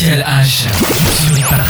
Michel H.